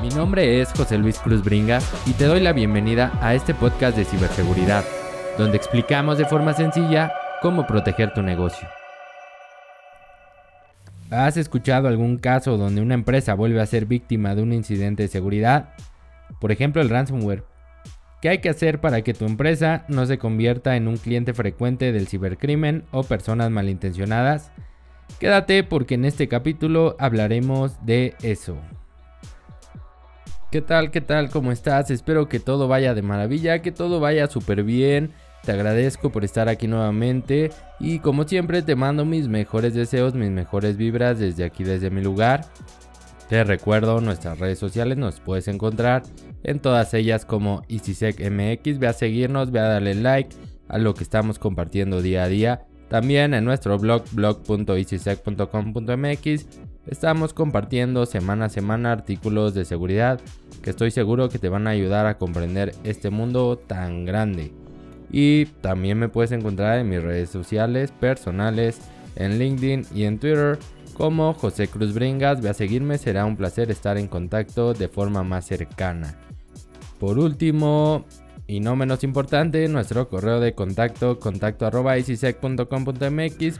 Mi nombre es José Luis Cruz Bringas y te doy la bienvenida a este podcast de ciberseguridad, donde explicamos de forma sencilla cómo proteger tu negocio. ¿Has escuchado algún caso donde una empresa vuelve a ser víctima de un incidente de seguridad? Por ejemplo, el ransomware. ¿Qué hay que hacer para que tu empresa no se convierta en un cliente frecuente del cibercrimen o personas malintencionadas? Quédate porque en este capítulo hablaremos de eso. ¿Qué tal? ¿Qué tal? ¿Cómo estás? Espero que todo vaya de maravilla, que todo vaya súper bien. Te agradezco por estar aquí nuevamente y como siempre te mando mis mejores deseos, mis mejores vibras desde aquí, desde mi lugar. Te recuerdo nuestras redes sociales, nos puedes encontrar en todas ellas como EasySecMX. Ve a seguirnos, ve a darle like a lo que estamos compartiendo día a día. También en nuestro blog blog.easysec.com.mx estamos compartiendo semana a semana artículos de seguridad que estoy seguro que te van a ayudar a comprender este mundo tan grande. Y también me puedes encontrar en mis redes sociales personales, en LinkedIn y en Twitter como José Cruz Bringas. Ve a seguirme, será un placer estar en contacto de forma más cercana. Por último, y no menos importante, nuestro correo de contacto, contacto arroba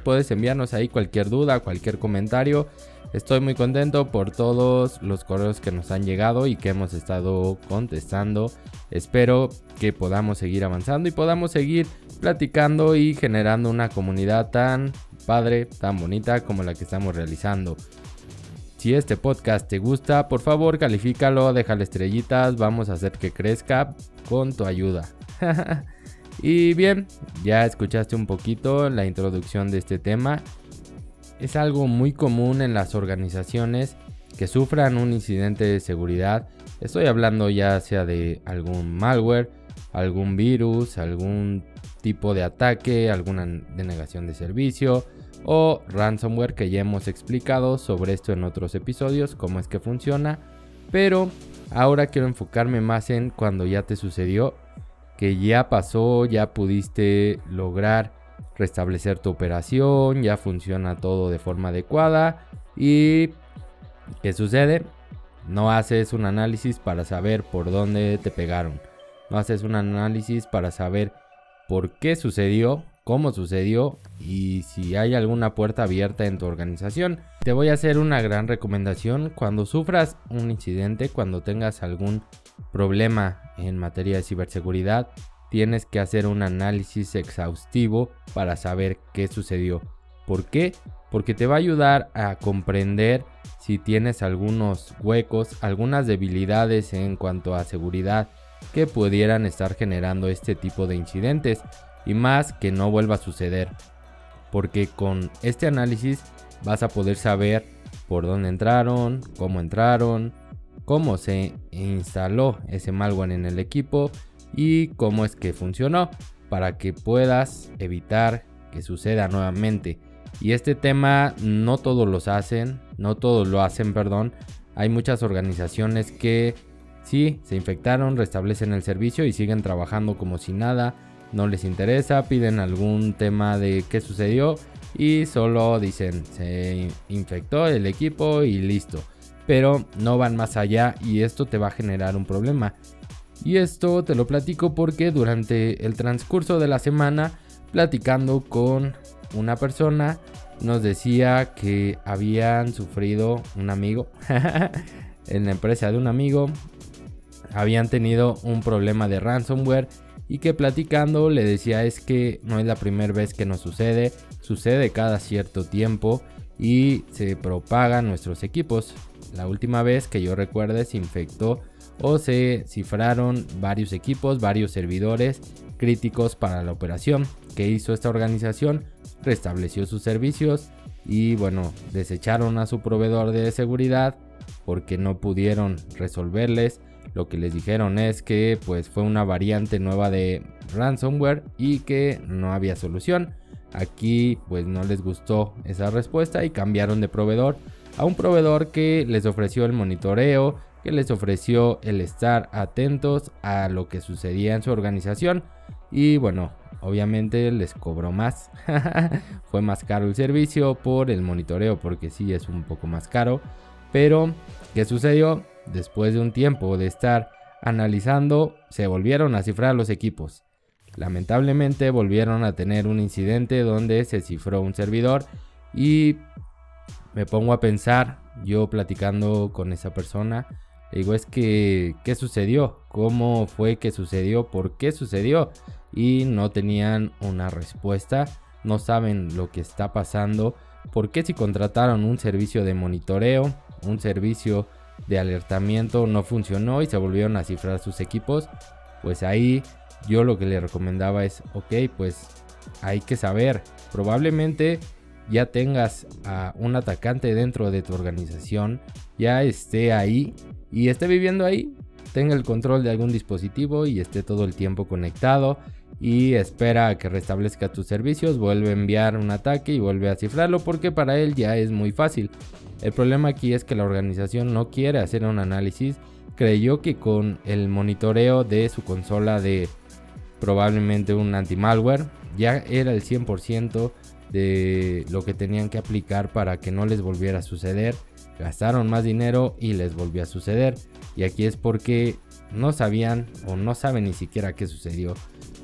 Puedes enviarnos ahí cualquier duda, cualquier comentario. Estoy muy contento por todos los correos que nos han llegado y que hemos estado contestando. Espero que podamos seguir avanzando y podamos seguir platicando y generando una comunidad tan padre, tan bonita como la que estamos realizando. Si este podcast te gusta, por favor califícalo, déjale estrellitas, vamos a hacer que crezca con tu ayuda. y bien, ya escuchaste un poquito la introducción de este tema. Es algo muy común en las organizaciones que sufran un incidente de seguridad. Estoy hablando ya sea de algún malware, algún virus, algún tipo de ataque, alguna denegación de servicio o ransomware que ya hemos explicado sobre esto en otros episodios, cómo es que funciona. Pero ahora quiero enfocarme más en cuando ya te sucedió, que ya pasó, ya pudiste lograr restablecer tu operación, ya funciona todo de forma adecuada y ¿qué sucede? No haces un análisis para saber por dónde te pegaron. No haces un análisis para saber por qué sucedió cómo sucedió y si hay alguna puerta abierta en tu organización. Te voy a hacer una gran recomendación cuando sufras un incidente, cuando tengas algún problema en materia de ciberseguridad, tienes que hacer un análisis exhaustivo para saber qué sucedió. ¿Por qué? Porque te va a ayudar a comprender si tienes algunos huecos, algunas debilidades en cuanto a seguridad que pudieran estar generando este tipo de incidentes y más que no vuelva a suceder. Porque con este análisis vas a poder saber por dónde entraron, cómo entraron, cómo se instaló ese malware en el equipo y cómo es que funcionó para que puedas evitar que suceda nuevamente. Y este tema no todos los hacen, no todos lo hacen, perdón. Hay muchas organizaciones que sí se infectaron, restablecen el servicio y siguen trabajando como si nada no les interesa, piden algún tema de qué sucedió y solo dicen se infectó el equipo y listo. Pero no van más allá y esto te va a generar un problema. Y esto te lo platico porque durante el transcurso de la semana, platicando con una persona, nos decía que habían sufrido un amigo en la empresa de un amigo. Habían tenido un problema de ransomware y que platicando le decía es que no es la primera vez que nos sucede, sucede cada cierto tiempo y se propagan nuestros equipos. La última vez que yo recuerde se infectó o se cifraron varios equipos, varios servidores críticos para la operación. que hizo esta organización? Restableció sus servicios y bueno, desecharon a su proveedor de seguridad porque no pudieron resolverles lo que les dijeron es que pues fue una variante nueva de ransomware y que no había solución. Aquí pues no les gustó esa respuesta y cambiaron de proveedor a un proveedor que les ofreció el monitoreo, que les ofreció el estar atentos a lo que sucedía en su organización y bueno, obviamente les cobró más. Fue más caro el servicio por el monitoreo porque sí es un poco más caro. Pero, ¿qué sucedió? Después de un tiempo de estar analizando, se volvieron a cifrar los equipos. Lamentablemente volvieron a tener un incidente donde se cifró un servidor y me pongo a pensar, yo platicando con esa persona, digo, es que, ¿qué sucedió? ¿Cómo fue que sucedió? ¿Por qué sucedió? Y no tenían una respuesta, no saben lo que está pasando, por qué si contrataron un servicio de monitoreo, un servicio de alertamiento no funcionó y se volvieron a cifrar sus equipos, pues ahí yo lo que le recomendaba es, ok, pues hay que saber, probablemente ya tengas a un atacante dentro de tu organización, ya esté ahí y esté viviendo ahí, tenga el control de algún dispositivo y esté todo el tiempo conectado y espera a que restablezca tus servicios, vuelve a enviar un ataque y vuelve a cifrarlo porque para él ya es muy fácil. El problema aquí es que la organización no quiere hacer un análisis, creyó que con el monitoreo de su consola de probablemente un anti-malware ya era el 100% de lo que tenían que aplicar para que no les volviera a suceder. Gastaron más dinero y les volvió a suceder. Y aquí es porque no sabían o no saben ni siquiera qué sucedió.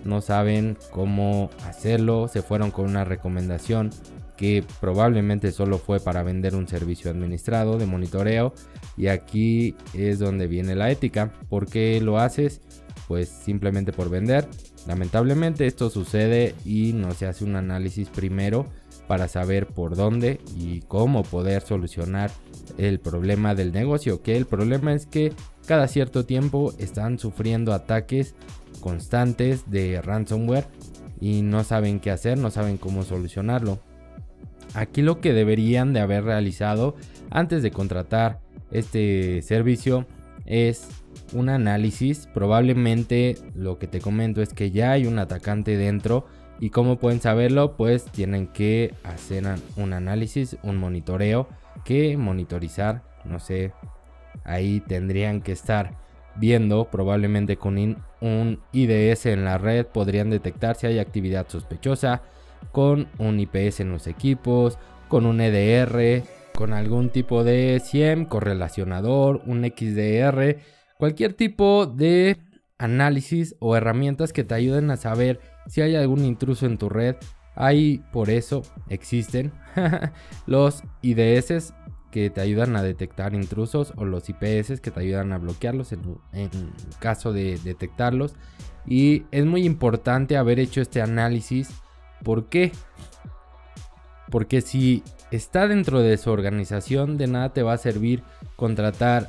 No saben cómo hacerlo. Se fueron con una recomendación que probablemente solo fue para vender un servicio administrado de monitoreo. Y aquí es donde viene la ética. ¿Por qué lo haces? Pues simplemente por vender. Lamentablemente esto sucede y no se hace un análisis primero para saber por dónde y cómo poder solucionar el problema del negocio. Que el problema es que cada cierto tiempo están sufriendo ataques constantes de ransomware y no saben qué hacer, no saben cómo solucionarlo. Aquí lo que deberían de haber realizado antes de contratar este servicio es un análisis. Probablemente lo que te comento es que ya hay un atacante dentro. ¿Y cómo pueden saberlo? Pues tienen que hacer un análisis, un monitoreo. Que monitorizar, no sé, ahí tendrían que estar viendo, probablemente con un IDS en la red podrían detectar si hay actividad sospechosa, con un IPS en los equipos, con un EDR, con algún tipo de SIEM, correlacionador, un XDR Cualquier tipo de análisis o herramientas que te ayuden a saber si hay algún intruso en tu red. Hay por eso existen los IDS que te ayudan a detectar intrusos o los IPS que te ayudan a bloquearlos en, caso de detectarlos. Y es muy importante haber hecho este análisis. ¿Por qué? Porque si está dentro de su organización, de nada te va a servir contratar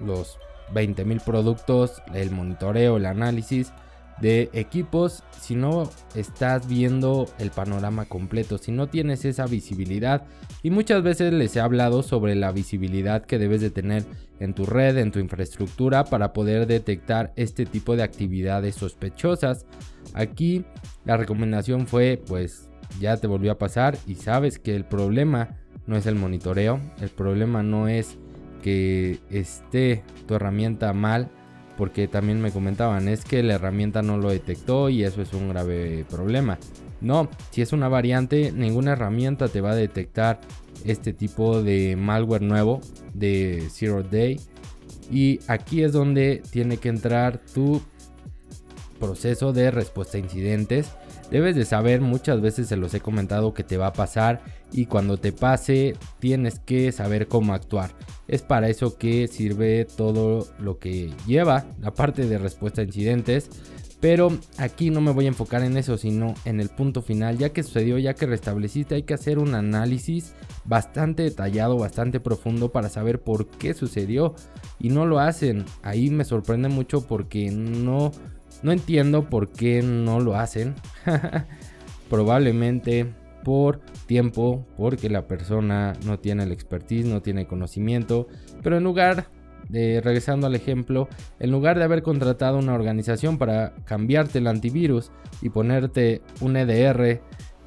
los 20.000 productos, el monitoreo, el análisis de equipos, si no estás viendo el panorama completo, si no tienes esa visibilidad y muchas veces les he hablado sobre la visibilidad que debes de tener en tu red, en tu infraestructura para poder detectar este tipo de actividades sospechosas. Aquí la recomendación fue pues ya te volvió a pasar y sabes que el problema no es el monitoreo, el problema no es que esté tu herramienta mal, porque también me comentaban, es que la herramienta no lo detectó y eso es un grave problema. No, si es una variante, ninguna herramienta te va a detectar este tipo de malware nuevo de Zero Day. Y aquí es donde tiene que entrar tu proceso de respuesta a incidentes. Debes de saber, muchas veces se los he comentado que te va a pasar y cuando te pase tienes que saber cómo actuar. Es para eso que sirve todo lo que lleva la parte de respuesta a incidentes. Pero aquí no me voy a enfocar en eso, sino en el punto final. Ya que sucedió, ya que restableciste, hay que hacer un análisis bastante detallado, bastante profundo para saber por qué sucedió. Y no lo hacen. Ahí me sorprende mucho porque no, no entiendo por qué no lo hacen. Probablemente por tiempo, porque la persona no tiene el expertise, no tiene conocimiento, pero en lugar de, regresando al ejemplo, en lugar de haber contratado una organización para cambiarte el antivirus y ponerte un EDR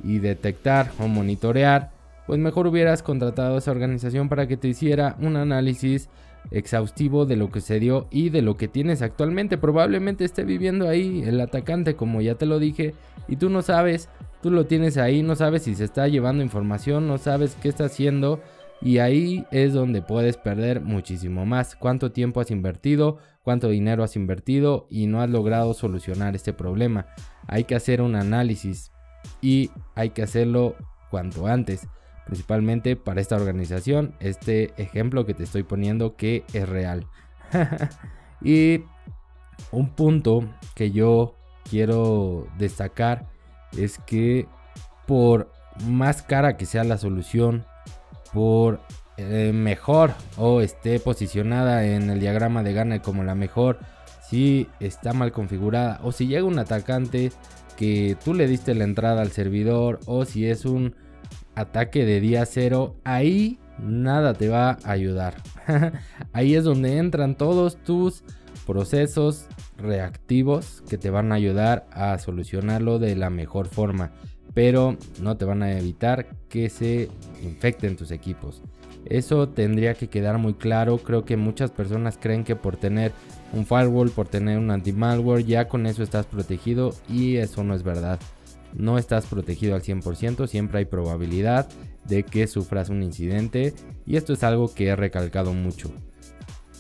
y detectar o monitorear, pues mejor hubieras contratado esa organización para que te hiciera un análisis exhaustivo de lo que se dio y de lo que tienes actualmente. Probablemente esté viviendo ahí el atacante, como ya te lo dije, y tú no sabes Tú lo tienes ahí, no sabes si se está llevando información, no sabes qué está haciendo, Y ahí es donde puedes perder muchísimo más. ¿Cuánto tiempo has invertido? ¿Cuánto dinero has invertido? Y no has logrado solucionar este problema. Hay que hacer un análisis y hay que hacerlo cuanto antes. Principalmente para esta organización, este ejemplo que te estoy poniendo que es real. y un punto que yo quiero destacar es que por más cara que sea la solución, por eh, mejor o esté posicionada en el diagrama de gana como la mejor, si está mal configurada o si llega un atacante que tú le diste la entrada al servidor o si es un ataque de día cero, ahí nada te va a ayudar. ahí es donde entran todos tus procesos reactivos que te van a ayudar a solucionarlo de la mejor forma, pero no te van a evitar que se infecten tus equipos. Eso tendría que quedar muy claro. Creo que muchas personas creen que por tener un firewall, por tener un anti-malware, ya con eso estás protegido y eso no es verdad. No estás protegido al 100%, siempre hay probabilidad de que sufras un incidente y esto es algo que he recalcado mucho.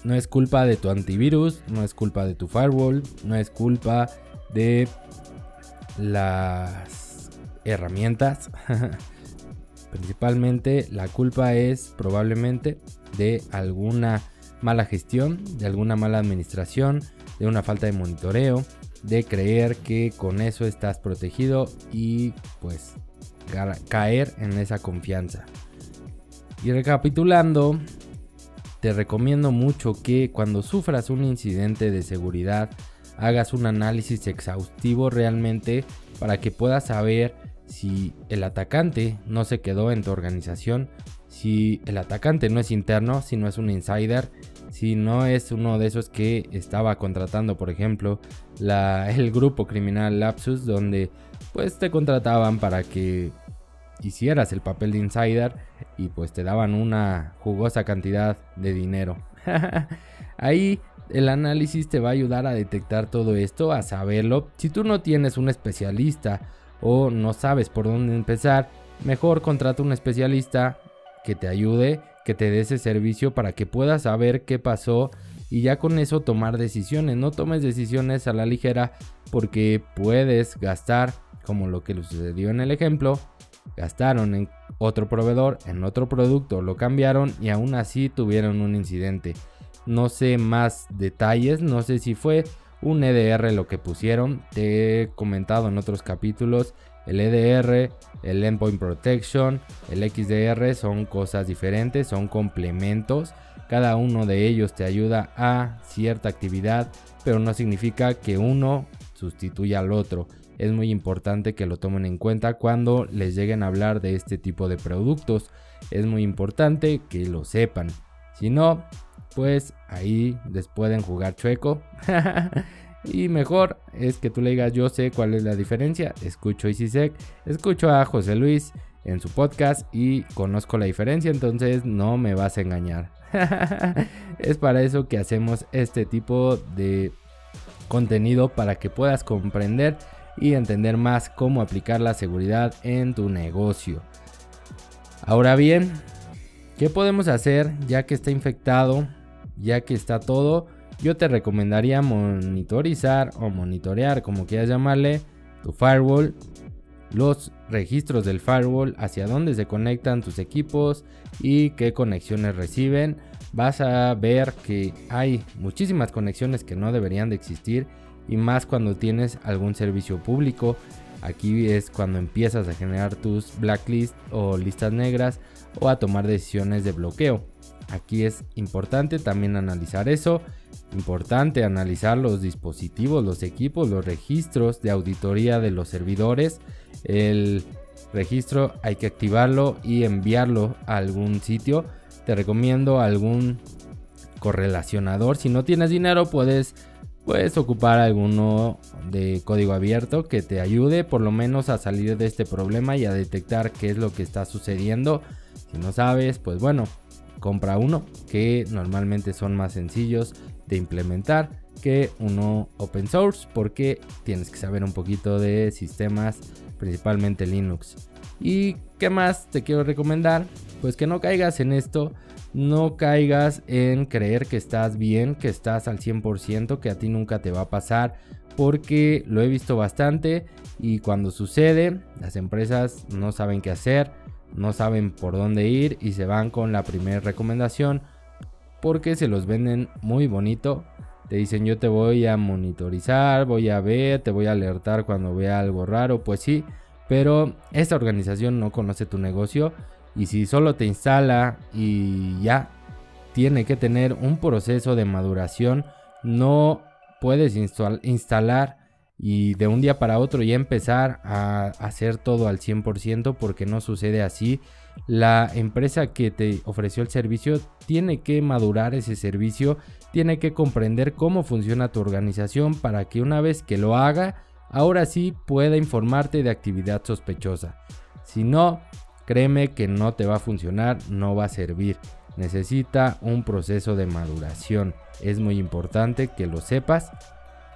No es culpa de tu antivirus, no es culpa de tu firewall, no es culpa de las herramientas. Principalmente la culpa es probablemente de alguna mala gestión, de alguna mala administración, de una falta de monitoreo, de creer que con eso estás protegido y pues caer en esa confianza. Y recapitulando, te recomiendo mucho que cuando sufras un incidente de seguridad hagas un análisis exhaustivo realmente para que puedas saber si el atacante no se quedó en tu organización, si el atacante no es interno, si no es un insider, si no es uno de esos que estaba contratando, por ejemplo, el grupo criminal Lapsus, donde pues te contrataban para que hicieras el papel de insider y pues te daban una jugosa cantidad de dinero. Ahí el análisis te va a ayudar a detectar todo esto, a saberlo. Si tú no tienes un especialista o no sabes por dónde empezar, mejor contrata un especialista que te ayude, que te dé ese servicio para que puedas saber qué pasó y ya con eso tomar decisiones. No tomes decisiones a la ligera porque puedes gastar, como lo que sucedió en el ejemplo, gastaron en otro proveedor, en otro producto, lo cambiaron y aún así tuvieron un incidente. No sé más detalles, no sé si fue un EDR lo que pusieron. Te he comentado en otros capítulos, el EDR, el Endpoint Protection, el XDR son cosas diferentes, son complementos. Cada uno de ellos te ayuda a cierta actividad, pero no significa que uno sustituya al otro es muy importante que lo tomen en cuenta cuando les lleguen a hablar de este tipo de productos. Es muy importante que lo sepan. Si no, pues ahí les pueden jugar chueco. y mejor es que tú le digas yo sé cuál es la diferencia. Escucho ICSEC, escucho a José Luis en su podcast y conozco la diferencia, entonces no me vas a engañar. es para eso que hacemos este tipo de contenido para que puedas comprender y entender más cómo aplicar la seguridad en tu negocio. Ahora bien, ¿qué podemos hacer ya que está infectado, ya que está todo? Yo te recomendaría monitorizar o monitorear, como quieras llamarle, tu firewall, los registros del firewall, hacia dónde se conectan tus equipos y qué conexiones reciben. Vas a ver que hay muchísimas conexiones que no deberían de existir y más cuando tienes algún servicio público. Aquí es cuando empiezas a generar tus blacklists o listas negras o a tomar decisiones de bloqueo. Aquí es importante también analizar eso. Importante analizar los dispositivos, los equipos, los registros de auditoría de los servidores. El registro hay que activarlo y enviarlo a algún sitio. Te recomiendo algún correlacionador. Si no tienes dinero puedes puedes ocupar alguno de código abierto que te ayude por lo menos a salir de este problema y a detectar qué es lo que está sucediendo. Si no sabes, pues bueno, compra uno que normalmente son más sencillos de implementar que uno open source porque tienes que saber un poquito de sistemas principalmente Linux. ¿Y qué más te quiero recomendar? Pues que no caigas en esto, no caigas en creer que estás bien, que estás al 100%, que a ti nunca te va a pasar, porque lo he visto bastante y cuando sucede, las empresas no saben qué hacer, no saben por dónde ir y se van con la primera recomendación porque se los venden muy bonito. Te dicen yo te voy a monitorizar, voy a ver, te voy a alertar cuando vea algo raro, pues sí, pero esta organización no conoce tu negocio y si solo te instala y ya tiene que tener un proceso de maduración, no puedes instalar y de un día para otro ya empezar a hacer todo al 100% porque no sucede así. La empresa que te ofreció el servicio tiene que madurar ese servicio, tiene que comprender cómo funciona tu organización para que una vez que lo haga, ahora sí pueda informarte de actividad sospechosa. Si no, créeme que no te va a funcionar, no va a servir. Necesita un proceso de maduración. Es muy importante que lo sepas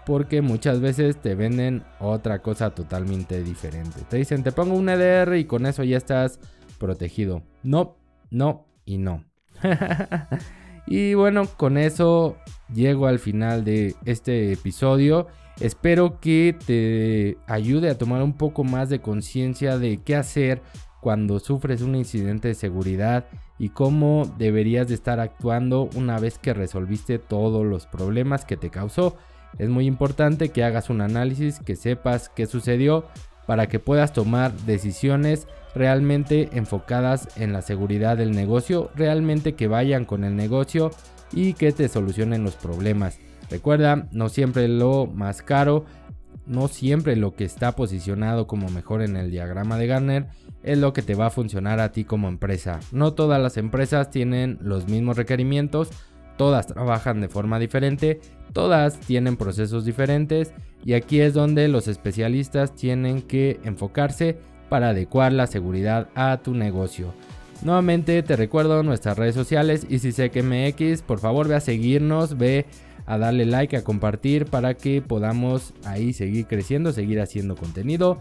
porque muchas veces te venden otra cosa totalmente diferente. Te dicen, te pongo un EDR y con eso ya estás protegido. No, no y no. y bueno, con eso llego al final de este episodio. Espero que te ayude a tomar un poco más de conciencia de qué hacer cuando sufres un incidente de seguridad y cómo deberías de estar actuando una vez que resolviste todos los problemas que te causó. Es muy importante que hagas un análisis, que sepas qué sucedió para que puedas tomar decisiones realmente enfocadas en la seguridad del negocio, realmente que vayan con el negocio y que te solucionen los problemas. Recuerda, no siempre lo más caro, no siempre lo que está posicionado como mejor en el diagrama de Garner es lo que te va a funcionar a ti como empresa. No todas las empresas tienen los mismos requerimientos, todas trabajan de forma diferente, todas tienen procesos diferentes y aquí es donde los especialistas tienen que enfocarse para adecuar la seguridad a tu negocio. Nuevamente te recuerdo nuestras redes sociales MX, por favor ve a seguirnos, ve a darle like, a compartir para que podamos ahí seguir creciendo, seguir haciendo contenido.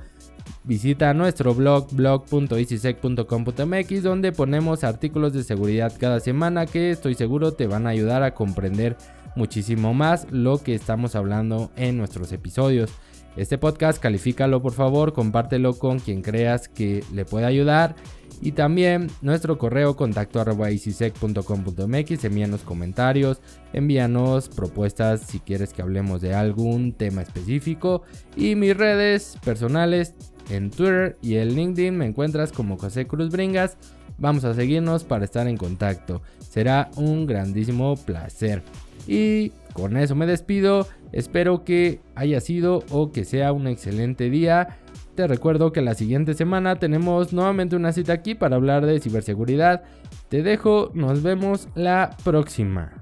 Visita nuestro blog blog.easysec.com.mx donde ponemos artículos de seguridad cada semana que estoy seguro te van a ayudar a comprender muchísimo más lo que estamos hablando en nuestros episodios. Este podcast califícalo por favor, compártelo con quien creas que le pueda ayudar. Y también nuestro correo contacto arroba envíanos comentarios, envíanos propuestas si quieres que hablemos de algún tema específico. Y mis redes personales en Twitter y en LinkedIn me encuentras como José Cruz Bringas. Vamos a seguirnos para estar en contacto. Será un grandísimo placer. Y con eso me despido. Espero que haya sido o que sea un excelente día. Te recuerdo que la siguiente semana tenemos nuevamente una cita aquí para hablar de ciberseguridad. Te dejo, nos vemos la próxima.